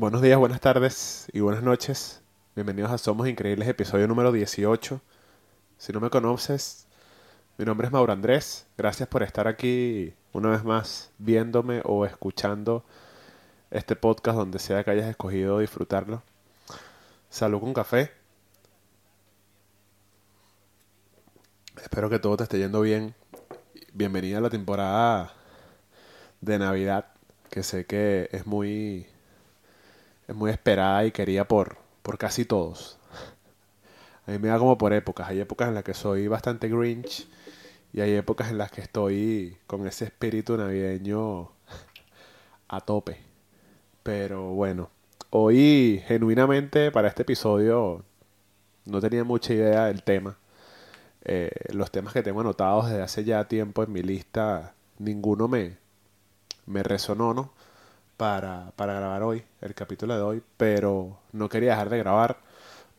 Buenos días, buenas tardes y buenas noches. Bienvenidos a Somos Increíbles, episodio número 18. Si no me conoces, mi nombre es Mauro Andrés. Gracias por estar aquí una vez más viéndome o escuchando este podcast donde sea que hayas escogido disfrutarlo. Salud con café. Espero que todo te esté yendo bien. Bienvenida a la temporada de Navidad, que sé que es muy es muy esperada y querida por por casi todos. A mí me da como por épocas. Hay épocas en las que soy bastante Grinch y hay épocas en las que estoy con ese espíritu navideño a tope. Pero bueno, hoy genuinamente para este episodio no tenía mucha idea del tema. Eh, los temas que tengo anotados desde hace ya tiempo en mi lista, ninguno me, me resonó, ¿no? Para, para grabar hoy, el capítulo de hoy, pero no quería dejar de grabar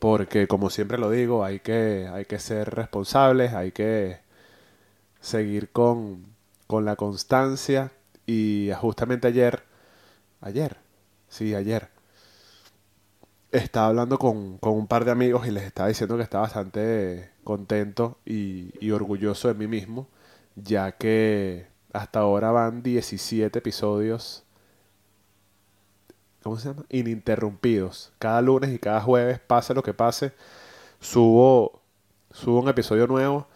porque como siempre lo digo, hay que, hay que ser responsables, hay que seguir con, con la constancia. Y justamente ayer, ayer, sí, ayer, estaba hablando con, con, un par de amigos y les estaba diciendo que estaba bastante contento y, y, orgulloso de mí mismo, ya que hasta ahora van 17 episodios, ¿cómo se llama? Ininterrumpidos. Cada lunes y cada jueves, pase lo que pase, subo, subo un episodio nuevo.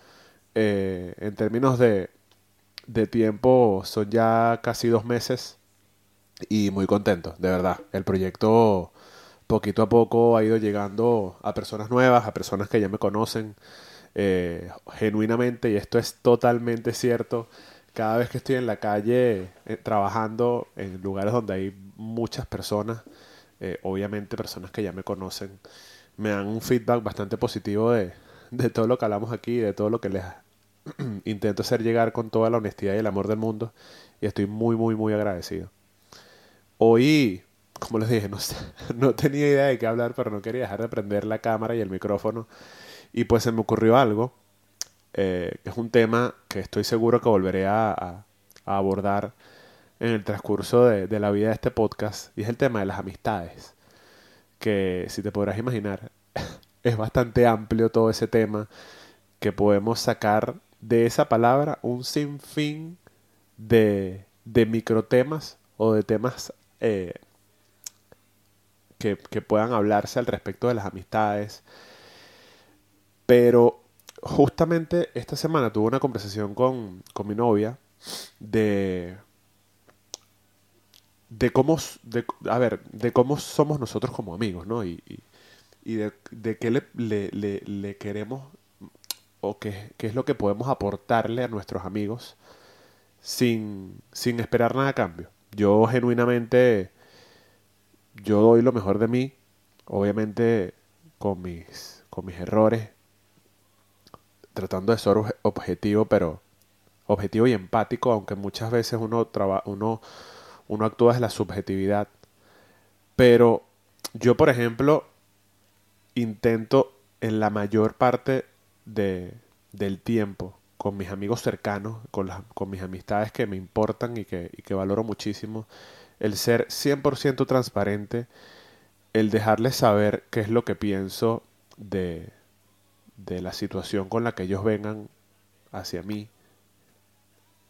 Eh, en términos de, de tiempo, son ya casi dos meses y muy contento, de verdad. El proyecto poquito a poco ha ido llegando a personas nuevas, a personas que ya me conocen eh, genuinamente, y esto es totalmente cierto. Cada vez que estoy en la calle eh, trabajando en lugares donde hay muchas personas, eh, obviamente personas que ya me conocen, me dan un feedback bastante positivo de, de todo lo que hablamos aquí, de todo lo que les intento hacer llegar con toda la honestidad y el amor del mundo, y estoy muy, muy, muy agradecido. Hoy como les dije, no, no tenía idea de qué hablar, pero no quería dejar de prender la cámara y el micrófono. Y pues se me ocurrió algo, eh, es un tema que estoy seguro que volveré a, abordar en el transcurso de, la vida de este podcast, y es el tema de las amistades. Que si te podrás imaginar, es bastante amplio todo ese tema, que podemos sacar de esa palabra un sinfín de, de microtemas o de temas eh, que, puedan hablarse al respecto de las amistades. Pero justamente esta semana tuve una conversación con, con mi novia de, de cómo, a ver, de cómo somos nosotros como amigos, ¿no? Y, y, de, de, qué le, le, le, le queremos o qué, qué, es lo que podemos aportarle a nuestros amigos sin, sin esperar nada a cambio. Yo genuinamente yo doy lo mejor de mí, obviamente con mis, con mis errores, tratando de ser objetivo, pero objetivo y empático, aunque muchas veces uno, traba, uno, uno actúa desde la subjetividad. Pero yo, por ejemplo, intento en la mayor parte de, del tiempo con mis amigos cercanos, con, las, con mis amistades que me importan y que, y que valoro muchísimo, el ser 100% transparente, el dejarles saber qué es lo que pienso de, de la situación con la que ellos vengan hacia mí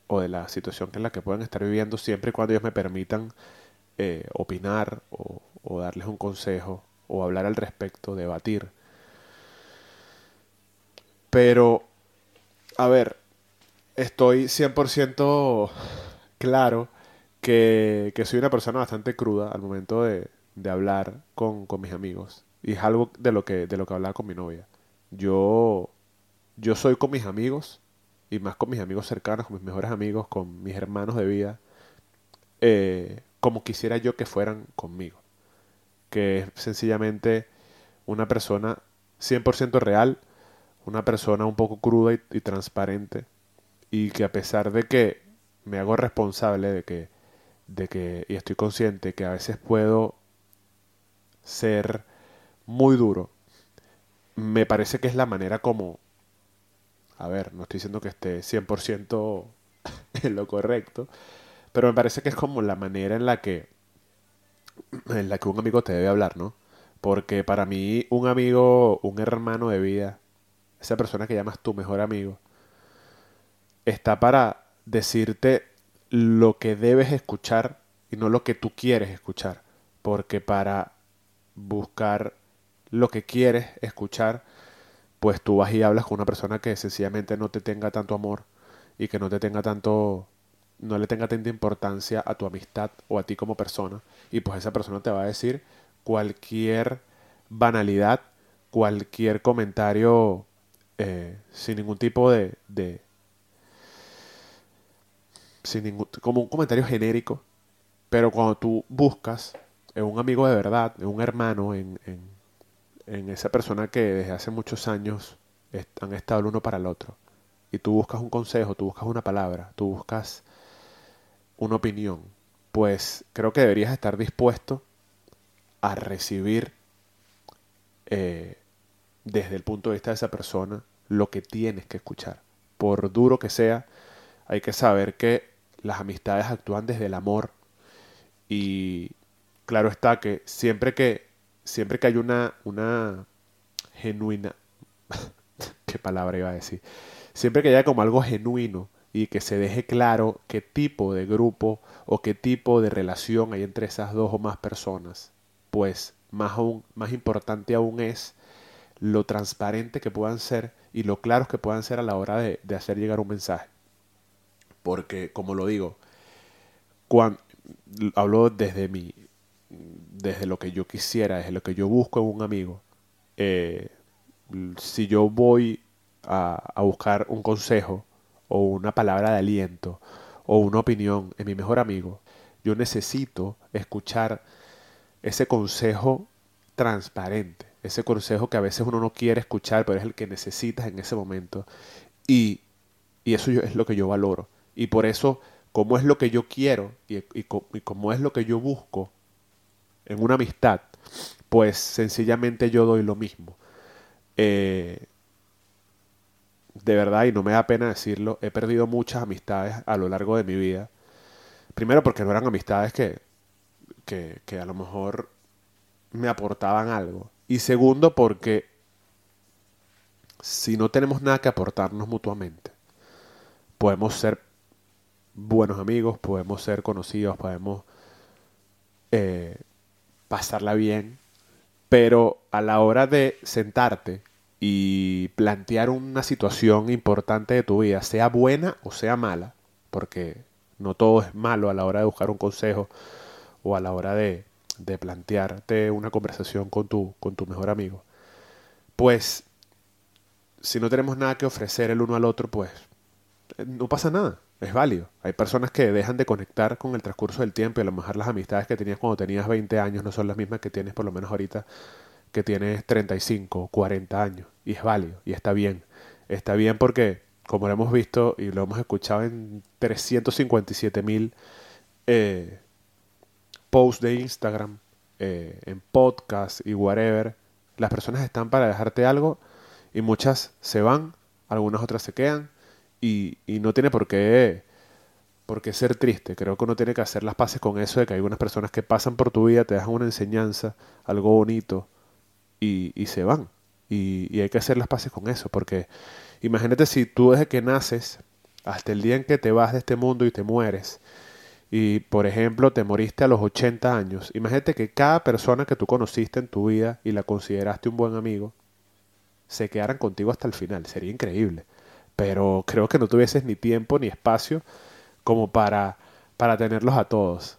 o de la situación en la que puedan estar viviendo siempre y cuando ellos me permitan eh, opinar o, darles un consejo o hablar al respecto, debatir. Pero, a ver, estoy 100% claro que, soy una persona bastante cruda al momento de, de hablar con, con, mis amigos. Y es algo de lo que, de lo que hablaba con mi novia. Yo, yo soy con mis amigos, y más con mis amigos cercanos, con mis mejores amigos, con mis hermanos de vida, eh, como quisiera yo que fueran conmigo. Que es sencillamente una persona 100% real, una persona un poco cruda y, y transparente, y que a pesar de que me hago responsable de que de que, y estoy consciente que a veces puedo ser muy duro, me parece que es la manera como, a ver, no estoy diciendo que esté 100% en lo correcto, pero me parece que es como la manera en la que en la que un amigo te debe hablar, ¿no? Porque para mí un amigo, un hermano de vida, esa persona que llamas tu mejor amigo, está para decirte lo que debes escuchar y no lo que tú quieres escuchar. Porque para buscar lo que quieres escuchar, pues tú vas y hablas con una persona que sencillamente no te tenga tanto amor y que no te tenga tanto, no le tenga tanta importancia a tu amistad o a ti como persona. Y pues esa persona te va a decir cualquier banalidad, cualquier comentario eh, sin ningún tipo de, de sin ningún, como un comentario genérico, pero cuando tú buscas en un amigo de verdad, en un hermano, en, en, en esa persona que desde hace muchos años han estado el uno para el otro, y tú buscas un consejo, tú buscas una palabra, tú buscas una opinión, pues creo que deberías estar dispuesto a recibir eh, desde el punto de vista de esa persona lo que tienes que escuchar. Por duro que sea, hay que saber que las amistades actúan desde el amor y claro está que siempre que siempre que hay una una genuina qué palabra iba a decir siempre que haya como algo genuino y que se deje claro qué tipo de grupo o qué tipo de relación hay entre esas dos o más personas pues más aún más importante aún es lo transparente que puedan ser y lo claros que puedan ser a la hora de, de hacer llegar un mensaje. Porque como lo digo cuando hablo desde mi desde lo que yo quisiera desde lo que yo busco en un amigo eh, si yo voy a, buscar un consejo o una palabra de aliento o una opinión en mi mejor amigo yo necesito escuchar ese consejo transparente ese consejo que a veces uno no quiere escuchar, pero es el que necesitas en ese momento. Y, y eso es lo que yo valoro. Y por eso, como es lo que yo quiero y, y, como es lo que yo busco en una amistad, pues sencillamente yo doy lo mismo. Eh, de verdad, y no me da pena decirlo, he perdido muchas amistades a lo largo de mi vida. Primero porque no eran amistades que, que, que a lo mejor me aportaban algo. Y segundo porque si no tenemos nada que aportarnos mutuamente, podemos ser buenos amigos, podemos ser conocidos, podemos eh, pasarla bien, pero a la hora de sentarte y plantear una situación importante de tu vida, sea buena o sea mala, porque no todo es malo a la hora de buscar un consejo o a la hora de, de plantearte una conversación con tu, con tu mejor amigo, pues si no tenemos nada que ofrecer el uno al otro, pues no pasa nada, es válido. Hay personas que dejan de conectar con el transcurso del tiempo y a lo mejor las amistades que tenías cuando tenías 20 años no son las mismas que tienes por lo menos ahorita que tienes 35 o 40 años. Y es válido y está bien. Está bien porque, como lo hemos visto y lo hemos escuchado en 357 mil eh, post de Instagram, eh, en podcast y whatever, las personas están para dejarte algo y muchas se van, algunas otras se quedan y, y no tiene por qué, por qué ser triste. Creo que uno tiene que hacer las paces con eso de que hay algunas personas que pasan por tu vida, te dejan una enseñanza, algo bonito y, y se van. Y, y hay que hacer las paces con eso porque imagínate si tú desde que naces hasta el día en que te vas de este mundo y te mueres, y por ejemplo te moriste a los 80 años, imagínate que cada persona que tú conociste en tu vida y la consideraste un buen amigo, se quedaran contigo hasta el final, sería increíble. Pero creo que no tuvieses ni tiempo ni espacio como para, para tenerlos a todos.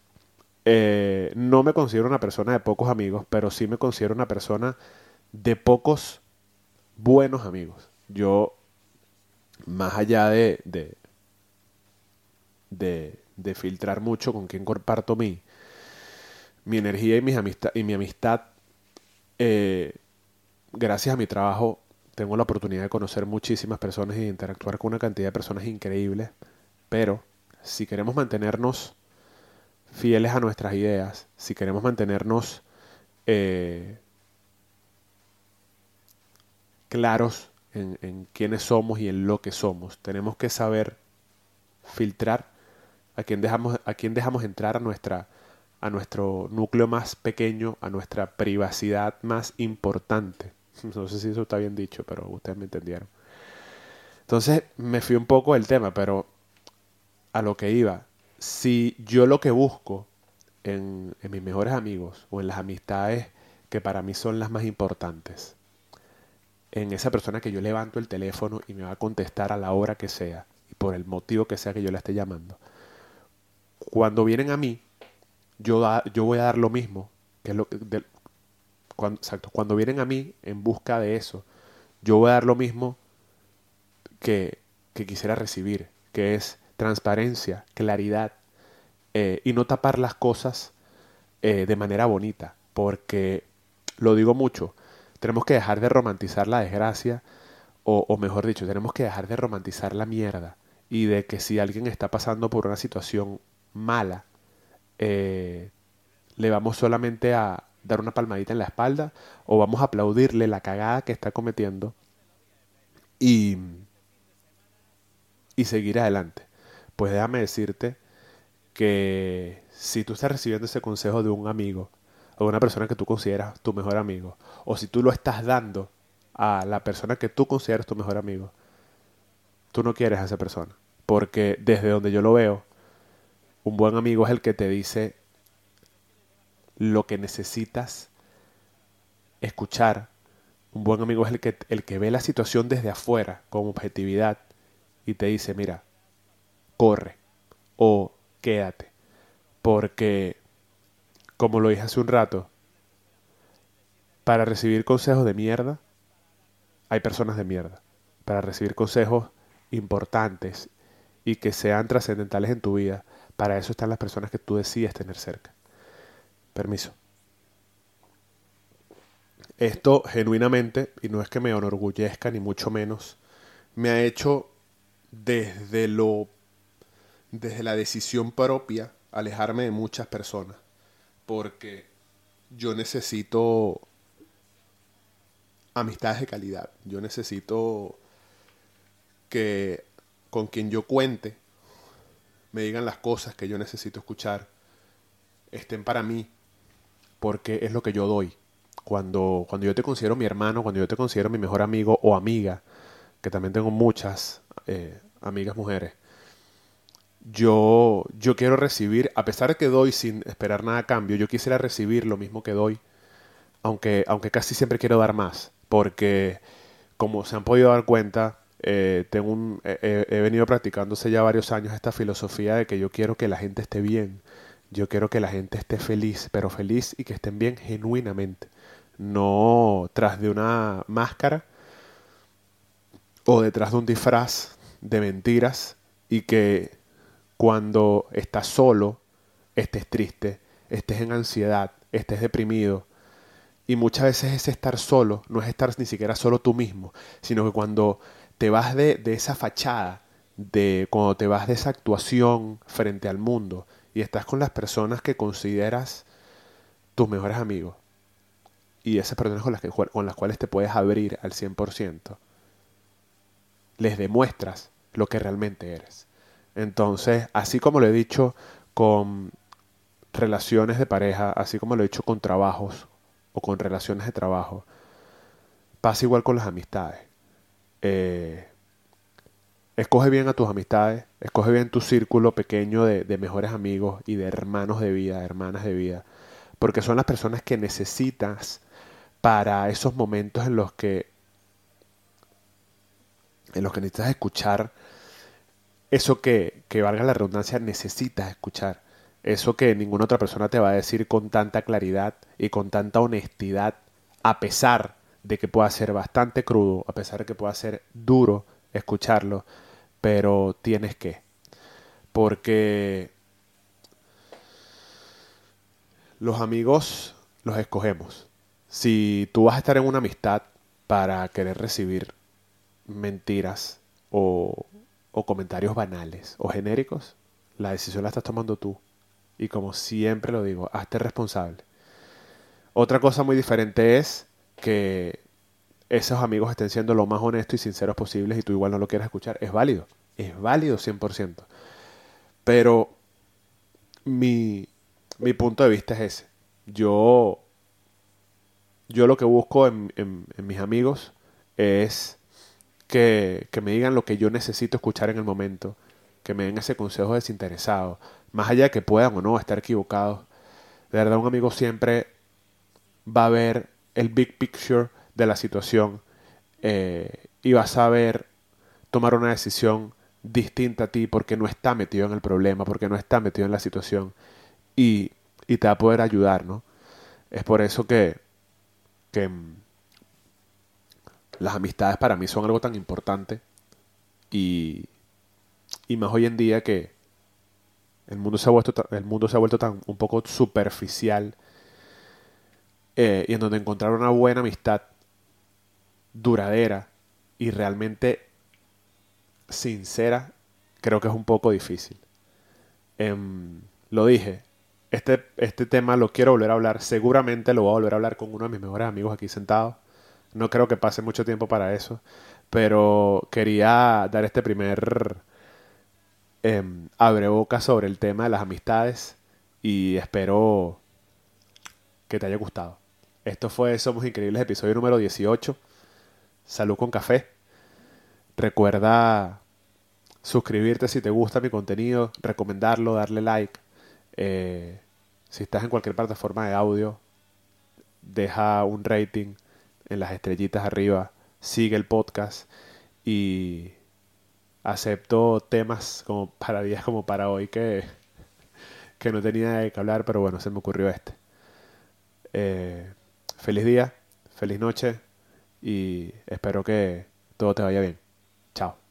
Eh, no me considero una persona de pocos amigos, pero sí me considero una persona de pocos buenos amigos. Yo, más allá de, de, de filtrar mucho con quién comparto mi, mi energía y, mis amistad, y mi amistad. Eh, gracias a mi trabajo tengo la oportunidad de conocer muchísimas personas y de interactuar con una cantidad de personas increíbles, pero si queremos mantenernos fieles a nuestras ideas, si queremos mantenernos eh, claros en, en quiénes somos y en lo que somos, tenemos que saber filtrar a quién dejamos, a quién dejamos entrar a nuestra, a nuestro núcleo más pequeño, a nuestra privacidad más importante. No sé si eso está bien dicho, pero ustedes me entendieron. Entonces me fui un poco del tema, pero a lo que iba, si yo lo que busco en, en mis mejores amigos o en las amistades que para mí son las más importantes, en esa persona que yo levanto el teléfono y me va a contestar a la hora que sea y por el motivo que sea que yo la esté llamando, cuando vienen a mí, yo, yo voy a dar lo mismo, que es lo cuando, exacto, cuando vienen a mí en busca de eso, yo voy a dar lo mismo que, que quisiera recibir, que es transparencia, claridad, eh, y no tapar las cosas eh, de manera bonita, porque lo digo mucho, tenemos que dejar de romantizar la desgracia, o, mejor dicho, tenemos que dejar de romantizar la mierda, y de que si alguien está pasando por una situación mala, eh, le vamos solamente a dar una palmadita en la espalda o vamos a aplaudirle la cagada que está cometiendo y, y seguir adelante. Pues déjame decirte que si tú estás recibiendo ese consejo de un amigo o de una persona que tú consideras tu mejor amigo, o si tú lo estás dando a la persona que tú consideras tu mejor amigo, tú no quieres a esa persona. Porque desde donde yo lo veo, un buen amigo es el que te dice lo que necesitas escuchar. Un buen amigo es el que, el que ve la situación desde afuera con objetividad y te dice, mira, corre o quédate. Porque, como lo dije hace un rato, para recibir consejos de mierda, hay personas de mierda. Para recibir consejos importantes y que sean trascendentales en tu vida, para eso están las personas que tú decides tener cerca. Permiso. Esto genuinamente, y no es que me enorgullezca ni mucho menos, me ha hecho desde lo desde la decisión propia alejarme de muchas personas porque yo necesito amistades de calidad. Yo necesito que con quien yo cuente me digan las cosas que yo necesito escuchar, estén para mí, porque es lo que yo doy. Cuando, cuando yo te considero mi hermano, cuando yo te considero mi mejor amigo o amiga, que también tengo muchas eh, amigas mujeres, yo, yo quiero recibir, a pesar de que doy sin esperar nada a cambio, yo quisiera recibir lo mismo que doy, aunque, aunque casi siempre quiero dar más, porque como se han podido dar cuenta, eh, tengo he venido practicándose ya varios años esta filosofía de que yo quiero que la gente esté bien, yo quiero que la gente esté feliz, pero feliz y que estén bien genuinamente, no tras de una máscara o detrás de un disfraz de mentiras y que cuando estás solo estés triste, estés en ansiedad, estés deprimido. Y muchas veces ese estar solo no es estar ni siquiera solo tú mismo, sino que cuando te vas de, de esa fachada, de cuando te vas de esa actuación frente al mundo y estás con las personas que consideras tus mejores amigos y esas personas con las, que, con las cuales te puedes abrir al 100%, les demuestras lo que realmente eres. Entonces, así como lo he dicho con relaciones de pareja, así como lo he dicho con trabajos o con relaciones de trabajo, pasa igual con las amistades. Eh, escoge bien a tus amistades, escoge bien tu círculo pequeño de, de, mejores amigos y de hermanos de vida, hermanas de vida, porque son las personas que necesitas para esos momentos en los que en los que necesitas escuchar eso que, que valga la redundancia, necesitas escuchar. Eso que ninguna otra persona te va a decir con tanta claridad y con tanta honestidad, a pesar de que pueda ser bastante crudo, a pesar de que pueda ser duro escucharlo, pero tienes que. Porque los amigos los escogemos. Si tú vas a estar en una amistad para querer recibir mentiras o, o comentarios banales o genéricos, la decisión la estás tomando tú. Y como siempre lo digo, hazte responsable. Otra cosa muy diferente es que esos amigos estén siendo lo más honestos y sinceros posibles y tú igual no lo quieras escuchar, es válido, es válido 100%. Pero mi, mi punto de vista es ese. Yo, yo lo que busco en, en, mis amigos es que, que, me digan lo que yo necesito escuchar en el momento, que me den ese consejo desinteresado, más allá de que puedan o no estar equivocados. De verdad, un amigo siempre va a ver el big picture de la situación eh, y va a saber tomar una decisión distinta a ti porque no está metido en el problema, porque no está metido en la situación y, y te va a poder ayudar, ¿no? Es por eso que, que mm, las amistades para mí son algo tan importante y, y más hoy en día que el mundo se ha vuelto, el mundo se ha vuelto tan un poco superficial eh, y en donde encontrar una buena amistad duradera y realmente sincera creo que es un poco difícil. Em, lo dije, este, este tema lo quiero volver a hablar, seguramente lo voy a volver a hablar con uno de mis mejores amigos aquí sentado. No creo que pase mucho tiempo para eso, pero quería dar este primer eh, abre boca sobre el tema de las amistades y espero que te haya gustado. Esto fue Somos Increíbles, episodio número 18. Salud con café. Recuerda suscribirte si te gusta mi contenido, recomendarlo, darle like. Eh, si estás en cualquier plataforma de audio, deja un rating en las estrellitas arriba, sigue el podcast y acepto temas como para días como para hoy que, que no tenía de qué hablar, pero bueno, se me ocurrió este. Eh, feliz día, feliz noche y espero que todo te vaya bien. Chao.